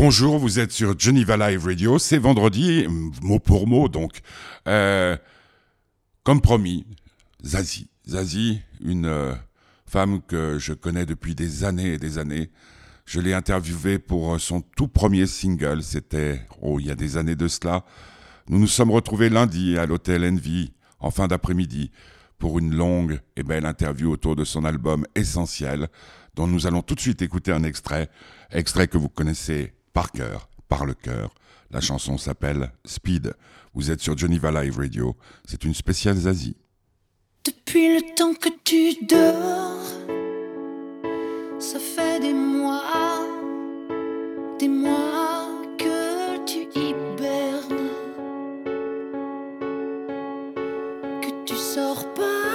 Bonjour, vous êtes sur Geneva Live Radio. C'est vendredi, mot pour mot donc. Euh, comme promis, Zazie. Zazie, une euh, femme que je connais depuis des années et des années. Je l'ai interviewée pour son tout premier single. C'était, oh, il y a des années de cela. Nous nous sommes retrouvés lundi à l'hôtel Envy en fin d'après-midi pour une longue et belle interview autour de son album Essentiel, dont nous allons tout de suite écouter un extrait, extrait que vous connaissez par cœur, par le cœur. La chanson s'appelle Speed. Vous êtes sur Geneva Live Radio. C'est une spéciale Zazie. Depuis le temps que tu dors, ça fait des mois, des mois que tu hibernes, que tu sors pas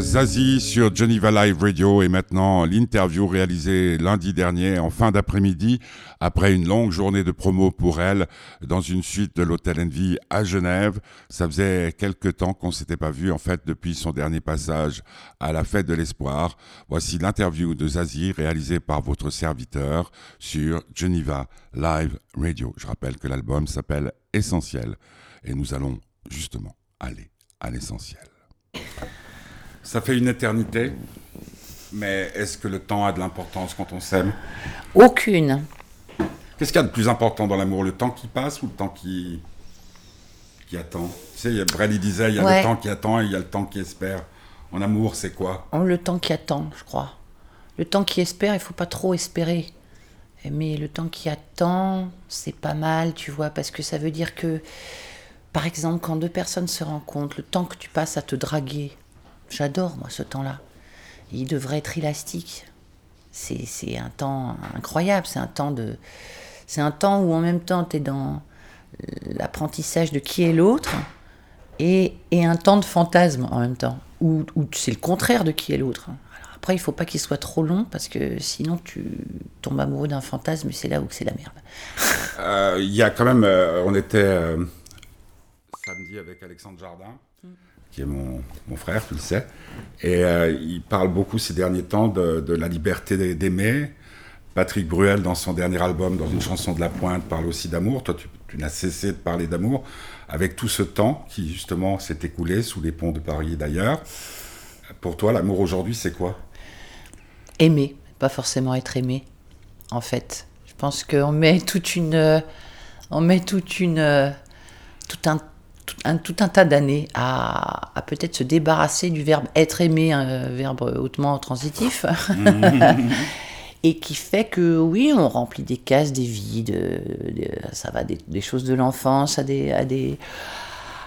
Zazie sur Geneva Live Radio et maintenant l'interview réalisée lundi dernier en fin d'après-midi après une longue journée de promo pour elle dans une suite de l'Hôtel Envy à Genève. Ça faisait quelque temps qu'on s'était pas vu en fait depuis son dernier passage à la fête de l'espoir. Voici l'interview de Zazie réalisée par votre serviteur sur Geneva Live Radio. Je rappelle que l'album s'appelle Essentiel et nous allons justement aller à l'essentiel. Ça fait une éternité, mais est-ce que le temps a de l'importance quand on s'aime? Aucune. Qu'est-ce qu'il y a de plus important dans l'amour? Le temps qui passe ou le temps qui, qui attend? Tu sais, il a- Brady disait, il y a Ouais. le temps qui attend et il y a le temps qui espère. En amour, c'est quoi? Le temps qui attend, je crois. Le temps qui espère, il faut pas trop espérer. Mais le temps qui attend, c'est pas mal, tu vois, parce que ça veut dire que, par exemple, quand deux personnes se rencontrent, le temps que tu passes à te draguer, j'adore, moi, ce temps-là. Il devrait être élastique. C'est un temps incroyable, c'est un temps de... C'est un temps où en même temps, tu es dans l'apprentissage de qui est l'autre et, et un temps de fantasme en même temps, où, où c'est le contraire de qui est l'autre. Après, il faut pas qu'il soit trop long, parce que sinon tu tombes amoureux d'un fantasme, et c'est là où c'est la merde. Euh, Il y a quand même, euh, on était euh, avec Alexandre Jardin, qui est mon, mon frère, tu le sais, et euh, il parle beaucoup ces derniers temps de, de la liberté d'ai- d'aimer. Patrick Bruel, dans son dernier album, dans une chanson de la pointe, parle aussi d'amour. Toi, tu, tu n'as cessé de parler d'amour avec tout ce temps qui, justement, s'est écoulé sous les ponts de Paris et d'ailleurs. Pour toi, l'amour aujourd'hui, c'est quoi? Aimer, pas forcément être aimé, en fait. Je pense qu'on met toute une, euh, on met toute une, euh, tout un, tout un, tout un tas d'années à, à peut-être se débarrasser du verbe être aimé, un verbe hautement transitif. et qui fait que oui, on remplit des cases, des vides, euh, des- ça va des, des choses de l'enfance à des, à des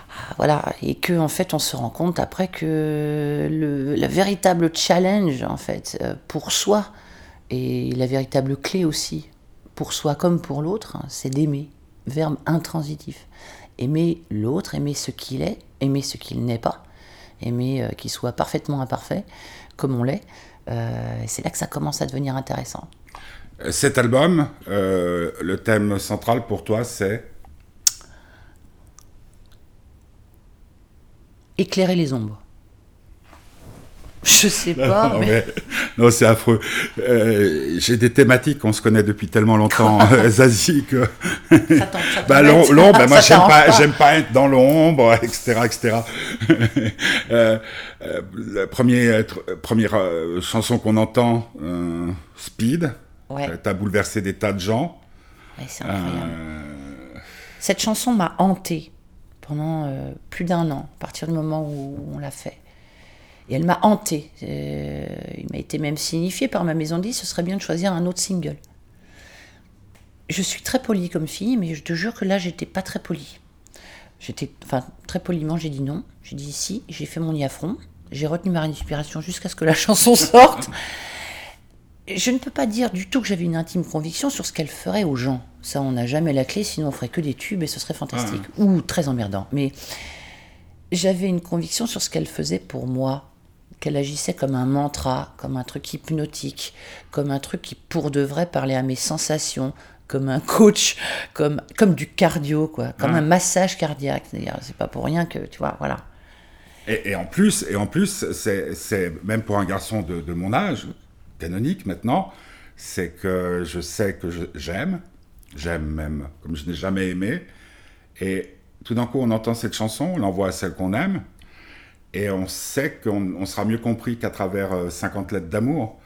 à- voilà, et que en fait on se rend compte après que le, la véritable challenge en fait euh, pour soi et la véritable clé aussi pour soi comme pour l'autre, hein, c'est d'aimer, verbe intransitif. Aimer l'autre, aimer ce qu'il est, aimer ce qu'il n'est pas, aimer euh, qu'il soit parfaitement imparfait comme on l'est. Euh, c'est là que ça commence à devenir intéressant. Euh, Cet album, euh, le thème central pour toi, c'est Éclairer les ombres. Je sais pas, Non, mais... mais- non, c'est affreux. Euh, J'ai des thématiques qu'on se connaît depuis tellement longtemps, euh, Zazie, que Ça t'en- ça bah, l'ombre, bah, moi j'aime pas, pas être dans l'ombre, etc., etc. euh, euh, la première, chanson qu'on entend, Speed, Ouais. t'as bouleversé des tas de gens. Ouais, c'est incroyable. Cette chanson m'a hantée pendant plus d'un an, à partir du moment où on l'a fait. Et elle m'a hantée. Euh, il m'a été même signifié par ma maison de ce serait bien de choisir un autre single. Je suis très polie comme fille, mais je te jure que là, j'étais pas très polie. J'étais, enfin, très poliment, j'ai dit non. J'ai dit si, j'ai fait mon affront. J'ai retenu ma respiration jusqu'à ce que la chanson sorte. Je ne peux pas dire du tout que j'avais une intime conviction sur ce qu'elle ferait aux gens. Ça, on n'a jamais la clé, sinon on ferait que des tubes et ce serait fantastique. Ou très emmerdant. Mais j'avais une conviction sur ce qu'elle faisait pour moi. Qu'elle agissait comme un mantra, comme un truc hypnotique, comme un truc qui pour de vrai parlait à mes sensations, comme un coach, comme, comme du cardio, quoi, comme un massage cardiaque. C'est pas pour rien que, tu vois, voilà. Et, et en plus, et en plus, c'est, c'est même pour un garçon de, de mon âge, canonique maintenant, c'est que je sais que j'aime, j'aime même comme je n'ai jamais aimé, et tout d'un coup on entend cette chanson, on l'envoie à celle qu'on aime, et on sait qu'on on sera mieux compris qu'à travers euh, 50 lettres d'amour.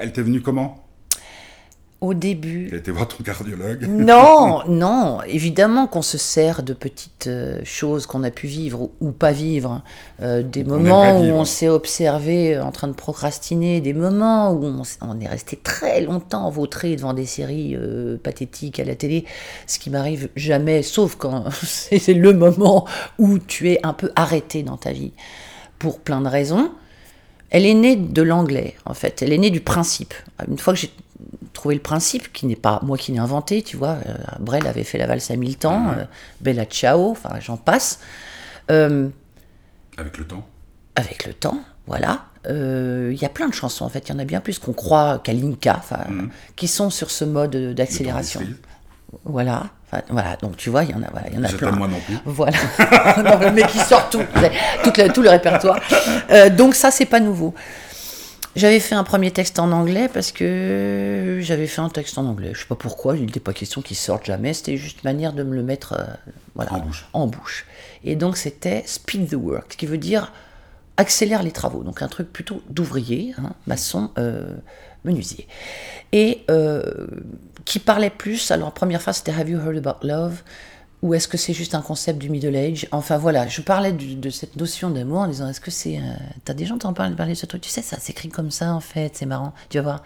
Elle t'est venue comment? Au début, Tu as été voir ton cardiologue. Non, non, évidemment qu'on se sert de petites euh, choses qu'on a pu vivre ou, pas vivre, euh, des moments où vivre. on s'est observé en train de procrastiner, des moments où on, est resté très longtemps vautré devant des séries euh, pathétiques à la télé, ce qui m'arrive jamais, sauf quand c'est c'est le moment où tu es un peu arrêté dans ta vie, pour plein de raisons. Elle est née de l'anglais, en fait. Elle est née du principe. Une fois que j'ai trouvé le principe, qui n'est pas moi qui l'ai inventé, tu vois, euh, Brel avait fait la valse à mille temps, euh, Bella Ciao, enfin j'en passe. Euh, Avec le temps. avec le temps, voilà. Il y a plein de chansons, en fait. Il y en a bien plus qu'on croit qu'Alinka, enfin, qui sont sur ce mode d'accélération. Voilà. Enfin, voilà. Donc tu vois, il y en a, voilà, il y en a plein. moi non plus. Voilà. non, le mec, il sort tout, tout, le, tout le répertoire. Euh, donc ça, c'est pas nouveau. J'avais fait un premier texte en anglais parce que j'avais fait un texte en anglais. Je sais pas pourquoi, il n'était pas question qu'il sorte jamais. C'était juste une manière de me le mettre euh, voilà, En bouche. en bouche. Et donc c'était speed the work, ce qui veut dire accélère les travaux. Donc un truc plutôt d'ouvrier, hein, maçon, euh, menuisier. Et euh, qui parlait plus, alors première phrase c'était Have you heard about love? Ou est-ce que c'est juste un concept du middle age? Enfin voilà, je parlais de cette notion d'amour en disant est-ce que c'est. euh, T'as t'en parlent parler de ce truc? Tu sais, ça s'écrit comme ça en fait, c'est marrant, tu vas voir.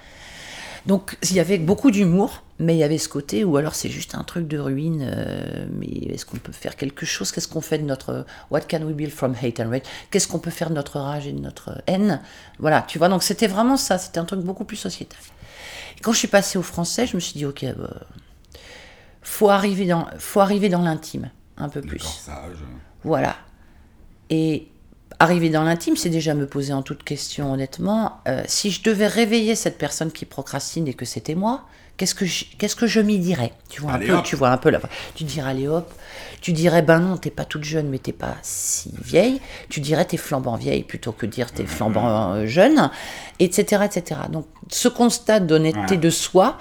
Donc il y avait beaucoup d'humour, mais il y avait ce côté où alors c'est juste un truc de ruine, euh, mais est-ce qu'on peut faire quelque chose? Qu'est-ce qu'on fait de notre What can we build from hate and rage? Qu'est-ce qu'on peut faire de notre rage et de notre haine? Voilà, tu vois, donc c'était vraiment ça, c'était un truc beaucoup plus sociétal. Et quand je suis passée au français, je me suis dit ok, bah, faut arriver dans, faut arriver dans l'intime un peu Le plus. corsage. Voilà. Et arriver dans l'intime, c'est déjà me poser en toute question, honnêtement. euh, si je devais réveiller cette personne qui procrastine et que c'était moi, qu'est-ce que je, qu'est-ce que je m'y dirais? Tu vois un Allez, peu, hop. tu vois un peu là. Tu dirais allez hop. Tu dirais ben non, t'es pas toute jeune, mais t'es pas si vieille. Tu dirais t'es flambant vieille plutôt que dire t'es flambant euh, jeune, etc., etc. Donc ce constat d'honnêteté de soi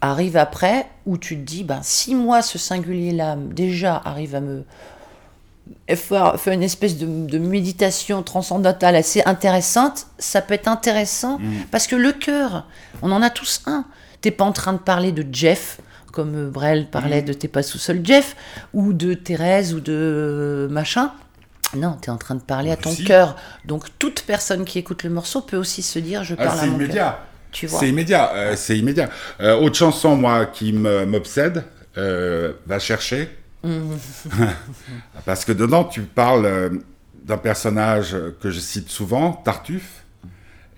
arrive après où tu te dis ben si moi ce singulier là déjà arrive à me faire, faire une espèce de, de méditation transcendantale assez intéressante, ça peut être intéressant parce que le cœur, on en a tous un. T'es pas en train de parler de Jeff, comme Brel parlait de T'es pas sous seul Jeff, ou de Thérèse, ou de machin. Non, tu es en train de parler à ton Si. cœur. Donc toute personne qui écoute le morceau peut aussi se dire Je Ah, parle à mon cœur. immédiat. Tu vois C'est immédiat. euh, c'est immédiat. Euh, autre chanson, moi, qui m'obsède, euh, Va chercher. Parce que dedans, tu parles euh, d'un personnage que je cite souvent, Tartuffe.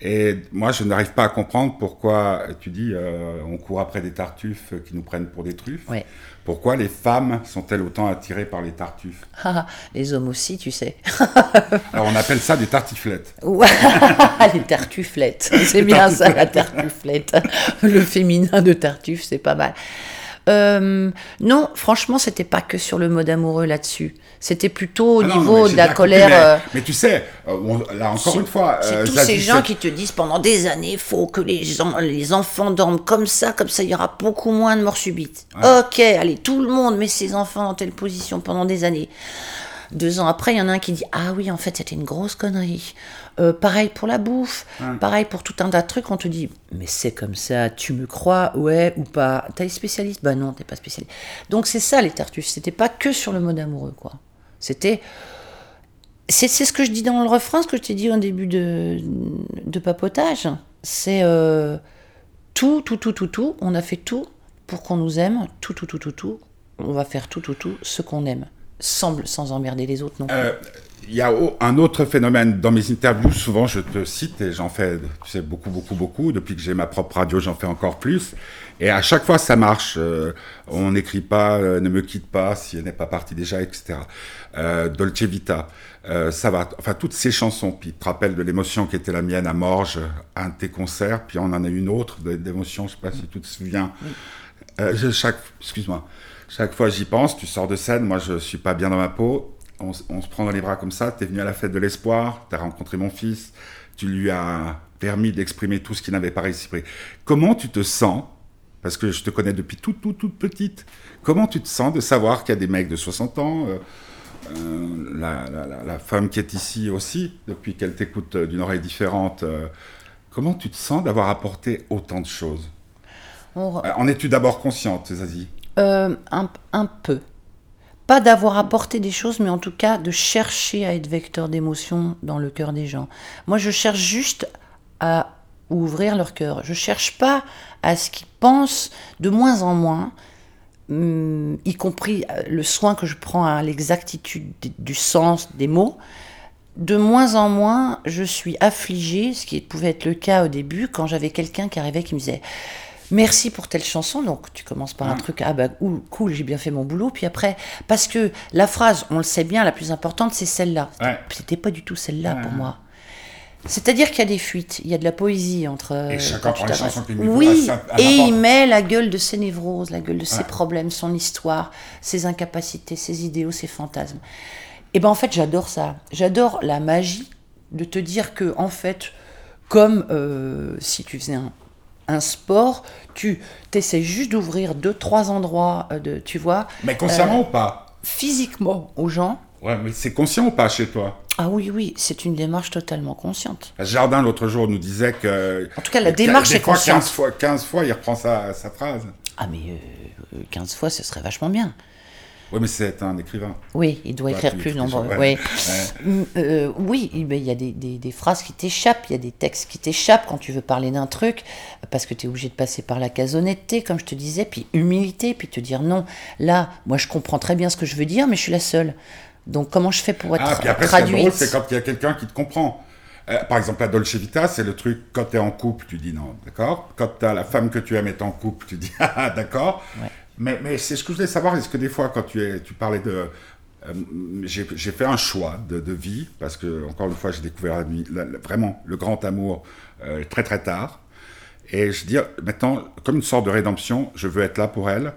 Et moi, je n'arrive pas à comprendre pourquoi, tu dis, euh, on court après des tartuffes qui nous prennent pour des truffes. Ouais. Pourquoi les femmes sont-elles autant attirées par les tartuffes? Ah, Les hommes aussi, tu sais. Alors, on appelle ça des tartiflettes. Les tartuflettes. C'est bien ça, la tartuflette. Le féminin de tartuffe, c'est pas mal. Euh, non, franchement, c'était pas que sur le mode amoureux là-dessus. C'était plutôt au Ah non, non, niveau de la compris, colère. mais, euh, mais tu sais, euh, on- là encore une fois, c'est euh, tous ces gens qui te disent pendant des années, il faut que les enfants dorment comme ça, comme ça il y aura beaucoup moins de morts subites. Ok, allez, tout le monde met ses enfants dans telle position pendant des années. Deux ans après, il y en a un qui dit Ah oui, en fait, c'était une grosse connerie. Euh, pareil pour la bouffe, pareil pour tout un tas de trucs. On te dit Mais c'est comme ça, tu me crois, ouais ou pas T'es spécialiste Bah non, t'es pas spécialiste. Donc c'est ça les tartuffes. C'était pas que sur le mode amoureux, quoi. C'était. C'est c'est ce que je dis dans le refrain, ce que je t'ai dit au début de, de papotage. C'est euh, tout, tout, tout, tout, tout. On a fait tout pour qu'on nous aime. Tout, tout, tout, tout, tout. On va faire tout, tout, tout, ce qu'on aime. Sans, sans emmerder les autres non plus. Euh, Il y a un autre phénomène dans mes interviews. Souvent, je te cite et j'en fais, tu sais, beaucoup, beaucoup, beaucoup. Depuis que j'ai ma propre radio, j'en fais encore plus. Et à chaque fois, ça marche. Euh, on n'écrit pas, euh, ne me quitte pas si elle n'est pas partie déjà, etc. Euh, Dolce Vita, ça va. Enfin, toutes ces chansons. Puis, tu te rappelles de l'émotion qui était la mienne à Morges, un de tes concerts. Puis, on en a une autre d'émotion. Je sais pas si tu te souviens. Je- chaque, excuse-moi. Chaque fois j'y pense, tu sors de scène, moi je suis pas bien dans ma peau, on, se prend dans les bras comme ça, t'es venu à la fête de l'espoir, t'as rencontré mon fils, tu lui as permis d'exprimer tout ce qu'il n'avait pas réussi. Comment tu te sens, parce que je te connais depuis toute, toute, toute petite, comment tu te sens de savoir qu'il y a des mecs de 60 ans, euh, euh, la, la- la- la femme qui est ici aussi, depuis qu'elle t'écoute euh, d'une oreille différente, euh, comment tu te sens d'avoir apporté autant de choses? En es-tu d'abord consciente, Zazie? Euh, un, peu. Pas d'avoir apporté des choses, mais en tout cas de chercher à être vecteur d'émotion dans le cœur des gens. Moi, je cherche juste à ouvrir leur cœur. Je cherche pas à ce qu'ils pensent de moins en moins, hum, y compris euh, le soin que je prends à l'exactitude du sens des mots. De moins en moins, je suis affligée, ce qui pouvait être le cas au début, quand j'avais quelqu'un qui arrivait qui me disait Merci pour telle chanson. Donc, tu commences par un truc, ah bah, cool, j'ai bien fait mon boulot. Puis après, parce que la phrase, on le sait bien, la plus importante, c'est celle-là. Ouais. C'était pas du tout celle-là Ouais. pour moi. C'est-à-dire qu'il y a des fuites, il y a de la poésie entre. Et euh, chacun prend les chansons qui lui Oui, à à et il met la gueule de ses névroses, la gueule de ses Ouais. problèmes, son histoire, ses incapacités, ses idéaux, ses fantasmes. Et ben en fait, j'adore ça. J'adore la magie de te dire que en fait, comme euh, si tu faisais un, un sport, tu essaies juste d'ouvrir deux trois endroits euh, de, tu vois, Mais consciemment ou pas? physiquement aux gens. Ouais, mais c'est conscient ou pas chez toi? Ah oui, oui, c'est une démarche totalement consciente. Jardin, l'autre jour, nous disait que. En tout cas, la démarche est fois, consciente. 15 fois, 15 fois, il reprend sa, sa phrase. Ah mais euh, 15 fois, ce serait vachement bien. Oui, mais c'est un écrivain. Oui, il doit écrire plus nombreux. ouais. oui. Ouais. Mm, euh, oui, il y a des, des- des phrases qui t'échappent, il y a des textes qui t'échappent quand tu veux parler d'un truc, parce que tu es obligé de passer par la case honnêteté, comme je te disais, puis humilité, puis te dire non, là, moi je comprends très bien ce que je veux dire, mais je suis la seule. Donc comment je fais pour être Ah, puis après, traduite drôle, c'est quand il y a quelqu'un qui te comprend. Euh, par exemple, la Dolce Vita, c'est le truc, quand tu es en couple, tu dis non, d'accord? Quand tu as la femme que tu aimes est en couple, tu dis ah, d'accord Ouais. Mais, mais c'est ce que je voulais savoir, est-ce que des fois, quand tu, tu parlais de... euh, j'ai fait un choix de, de vie, parce que, encore une fois, j'ai découvert vraiment le grand amour euh, très très tard. Et je dis, maintenant, comme une sorte de rédemption, je veux être là pour elle,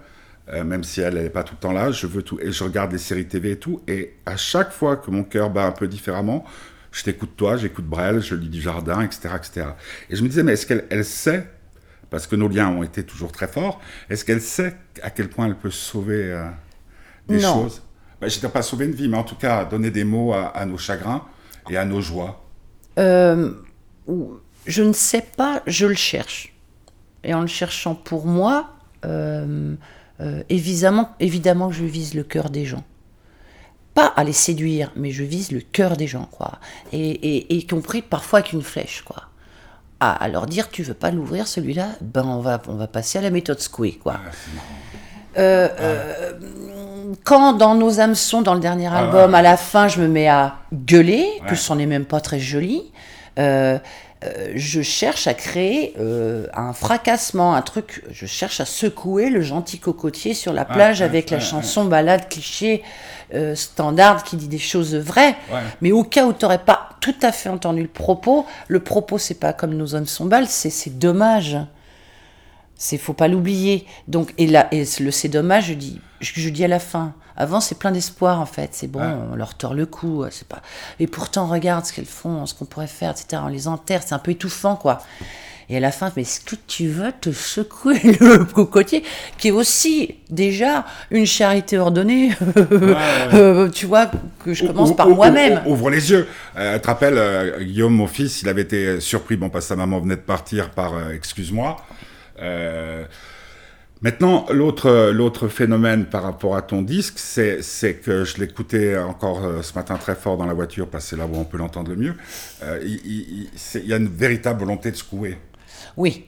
euh, même si elle n'est pas tout le temps là, je veux tout. Et je regarde les séries TV et tout. Et à chaque fois que mon cœur bat un peu différemment, je t'écoute toi, j'écoute Brel, je lis du jardin, etc., etc. Et je me disais, mais est-ce qu'elle elle sait, parce que nos liens ont été toujours très forts, est-ce qu'elle sait à quel point elle peut sauver euh, des Non. choses? Ben, Je ne pas sauver une vie, mais en tout cas donner des mots à, à nos chagrins et à nos joies. Euh, je ne sais pas, je le cherche. Et en le cherchant pour moi, euh, évidemment, évidemment je vise le cœur des gens. Pas à les séduire, mais je vise le cœur des gens, quoi. Et, et, et compris parfois avec une flèche, quoi. À, à leur dire, tu veux pas l'ouvrir celui-là Ben on va, on va passer à la méthode Squee, quoi. Ah. Euh, euh, quand dans nos hameçons, dans le dernier album, à la fin, je me mets à gueuler, que ce n'est même pas très joli, euh, euh, je cherche à créer euh, un fracassement, un truc, je cherche à secouer le gentil cocotier sur la plage avec la chanson balade cliché euh, standard qui dit des choses vraies. Ouais. Mais au cas où tu n'aurais pas tout à fait entendu le propos, le propos, c'est pas comme nos hommes sont balles, c'est c'est dommage. C'est faut pas l'oublier. Donc et là et le c'est dommage, je dis je, je dis à la fin. Avant c'est plein d'espoir en fait. C'est bon, on leur tord le cou. C'est pas. Et pourtant regarde ce qu'elles font, ce qu'on pourrait faire, etc. On les enterre. C'est un peu étouffant quoi. Et à la fin, mais est-ce que tu veux te secouer le cocotier, qui est aussi déjà une charité ordonnée, euh, tu vois, que je commence Ou- par moi-même. ou- Ouvre les yeux. Euh, tu te rappelles, euh, Guillaume, mon fils, il avait été surpris, bon, parce que sa maman venait de partir par euh, Excuse-moi. Maintenant, l'autre, l'autre phénomène par rapport à ton disque, c'est, c'est que je l'écoutais encore euh, ce matin très fort dans la voiture, parce que c'est là où on peut l'entendre le mieux. Euh, il, y a une véritable volonté de secouer. Oui.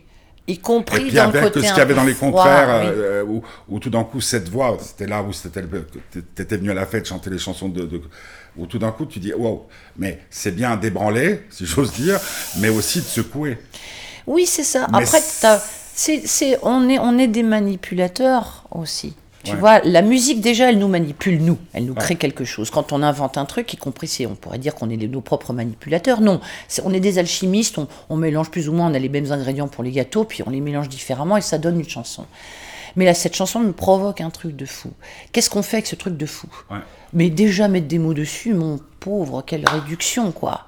Y Et compris puis dans le avec côté ce qu'il y avait dans les contraires, oui. euh, où, où tout d'un coup cette voix, c'était là où c'était le- t'étais venu à la fête chanter les chansons de, de- où tout d'un coup tu dis wow, mais c'est bien d'ébranler, si j'ose dire, mais aussi de secouer. Oui, c'est ça. Mais Après, c'est- c'est, on, est, on est des manipulateurs aussi. Tu Ouais. vois, la musique, déjà, elle nous manipule, nous. Elle nous Ouais. crée quelque chose. Quand on invente un truc, y compris on pourrait dire qu'on est nos propres manipulateurs, non. C'est- on est des alchimistes, on, on mélange plus ou moins, on a les mêmes ingrédients pour les gâteaux, puis on les mélange différemment et ça donne une chanson. Mais là, cette chanson me provoque un truc de fou. Qu'est-ce qu'on fait avec ce truc de fou? Ouais. Mais déjà mettre des mots dessus, mon pauvre, quelle réduction, quoi.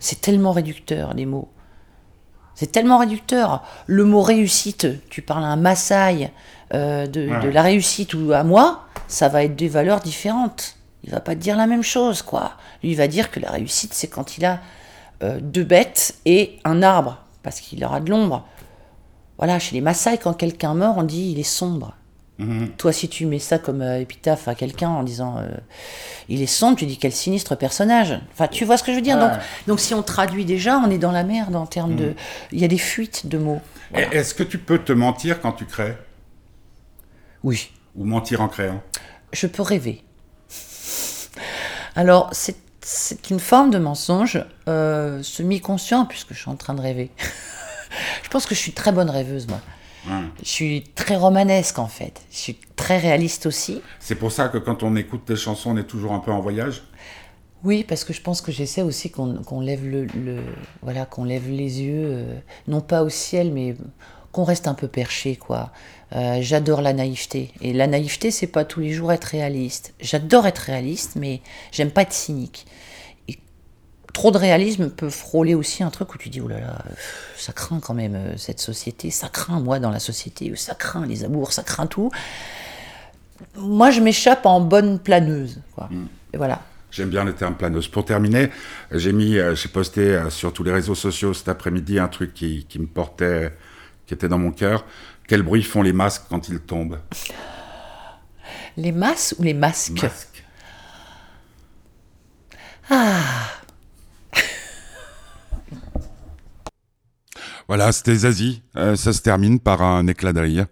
C'est tellement réducteur, les mots. C'est tellement réducteur. Le mot réussite, tu parles à un Maasai euh, de, Ouais. de la réussite ou à moi, ça va être des valeurs différentes. Il va pas te dire la même chose, quoi. Lui, il va dire que la réussite, c'est quand il a euh, deux bêtes et un arbre, parce qu'il aura de l'ombre. Voilà, chez les Maasai, quand quelqu'un meurt, on dit il est sombre. Mhm. Toi, si tu mets ça comme euh, épitaphe à quelqu'un en disant euh, il est sombre, tu dis quel sinistre personnage. Enfin, tu vois ce que je veux dire? Donc, donc, si on traduit déjà, on est dans la merde en termes de. Il y a des fuites de mots. Est-ce que tu peux te mentir quand tu crées? Oui. ou mentir en créant? Je peux rêver. Alors, c'est c'est une forme de mensonge euh, semi-conscient, puisque je suis en train de rêver. je pense que je suis très bonne rêveuse, moi. Je suis très romanesque, en fait. Je suis très réaliste aussi. C'est pour ça que quand on écoute tes chansons, on est toujours un peu en voyage? Oui, parce que je pense que j'essaie aussi qu'on qu'on lève le, le- voilà qu'on lève les yeux, euh, non pas au ciel, mais qu'on reste un peu perché, quoi. Euh, J'adore la naïveté, et la naïveté, c'est pas tous les jours être réaliste. J'adore être réaliste, mais j'aime pas être cynique. Trop de réalisme peut frôler aussi un truc où tu dis oh là là, ça craint quand même euh, cette société, ça craint moi dans la société, ça craint les amours, ça craint tout. Moi, je m'échappe en bonne planeuse, quoi. Et voilà. J'aime bien le terme planeuse. Pour terminer, j'ai mis, euh, j'ai posté euh, sur tous les réseaux sociaux cet après-midi un truc qui, qui me portait, qui était dans mon cœur. Quel bruit font les masques quand ils tombent? Les masses ou les masques? Masques. Voilà, c'était Zazie. Euh, ça se termine par un éclat de rire.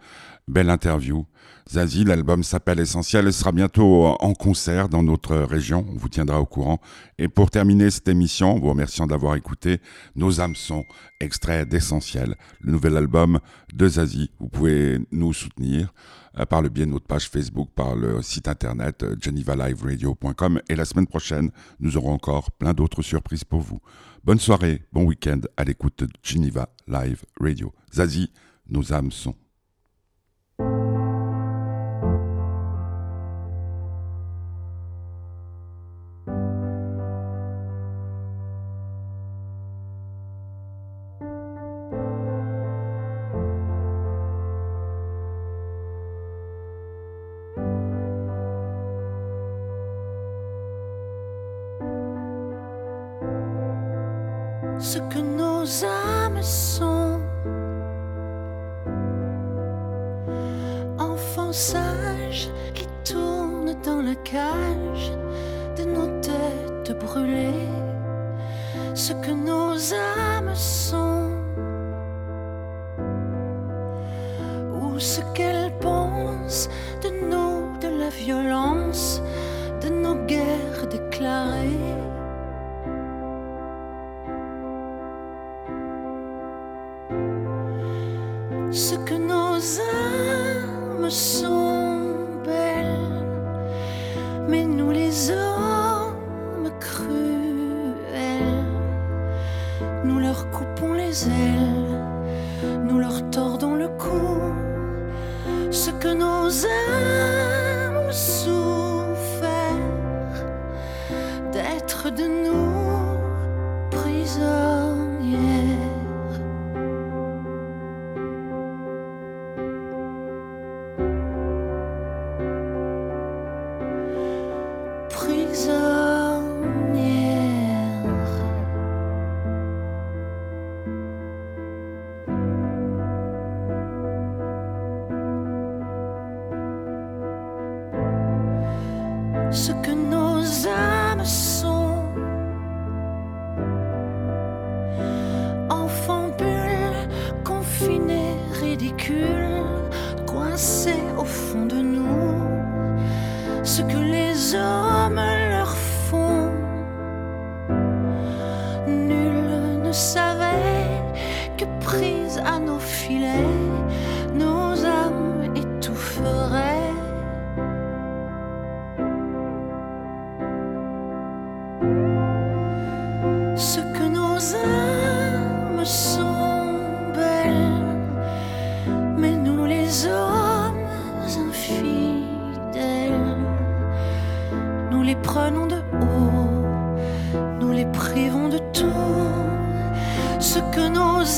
Belle interview. Zazie, l'album s'appelle Essentiel et sera bientôt en concert dans notre région. On vous tiendra au courant. Et pour terminer cette émission, vous remerciant d'avoir écouté Nos âmes sont extraits d'Essentiel, le nouvel album de Zazie. Vous pouvez nous soutenir euh, par le biais de notre page Facebook, par le site internet euh, genevaliveradio.com. Et la semaine prochaine, nous aurons encore plein d'autres surprises pour vous. Bonne soirée, bon week-end à l'écoute de Geneva Live Radio. Zazie, nos âmes sont. Ce que nos âmes sont. Enfants sages qui tournent dans la cage de nos têtes brûlées, ce que nos âmes sont. Ce que nos âmes sont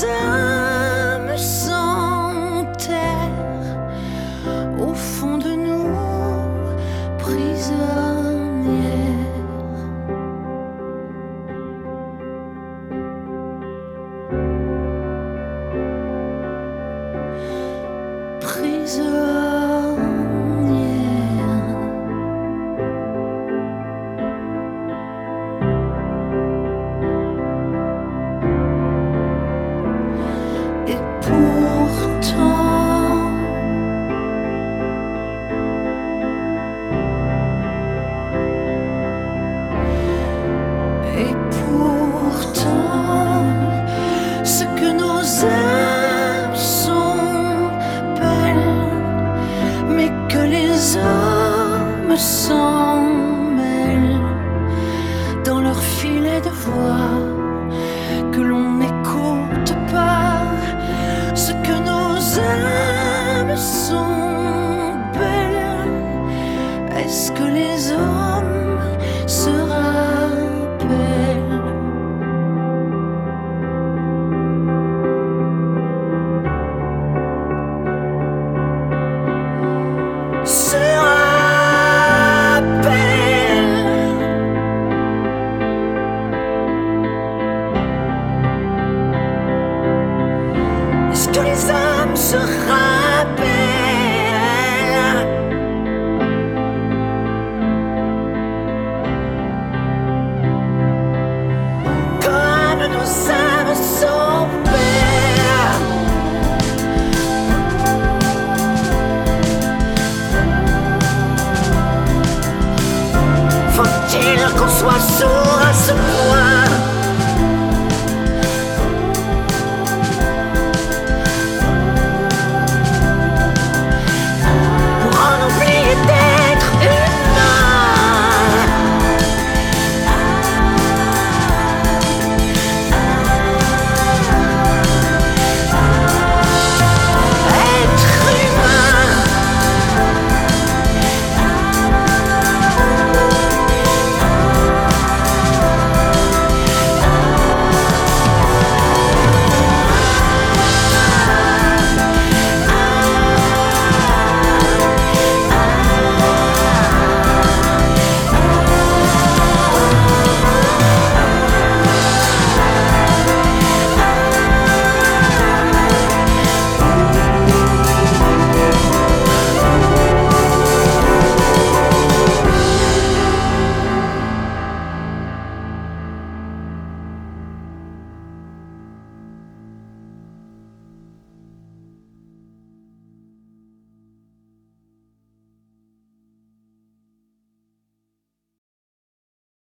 que داری زم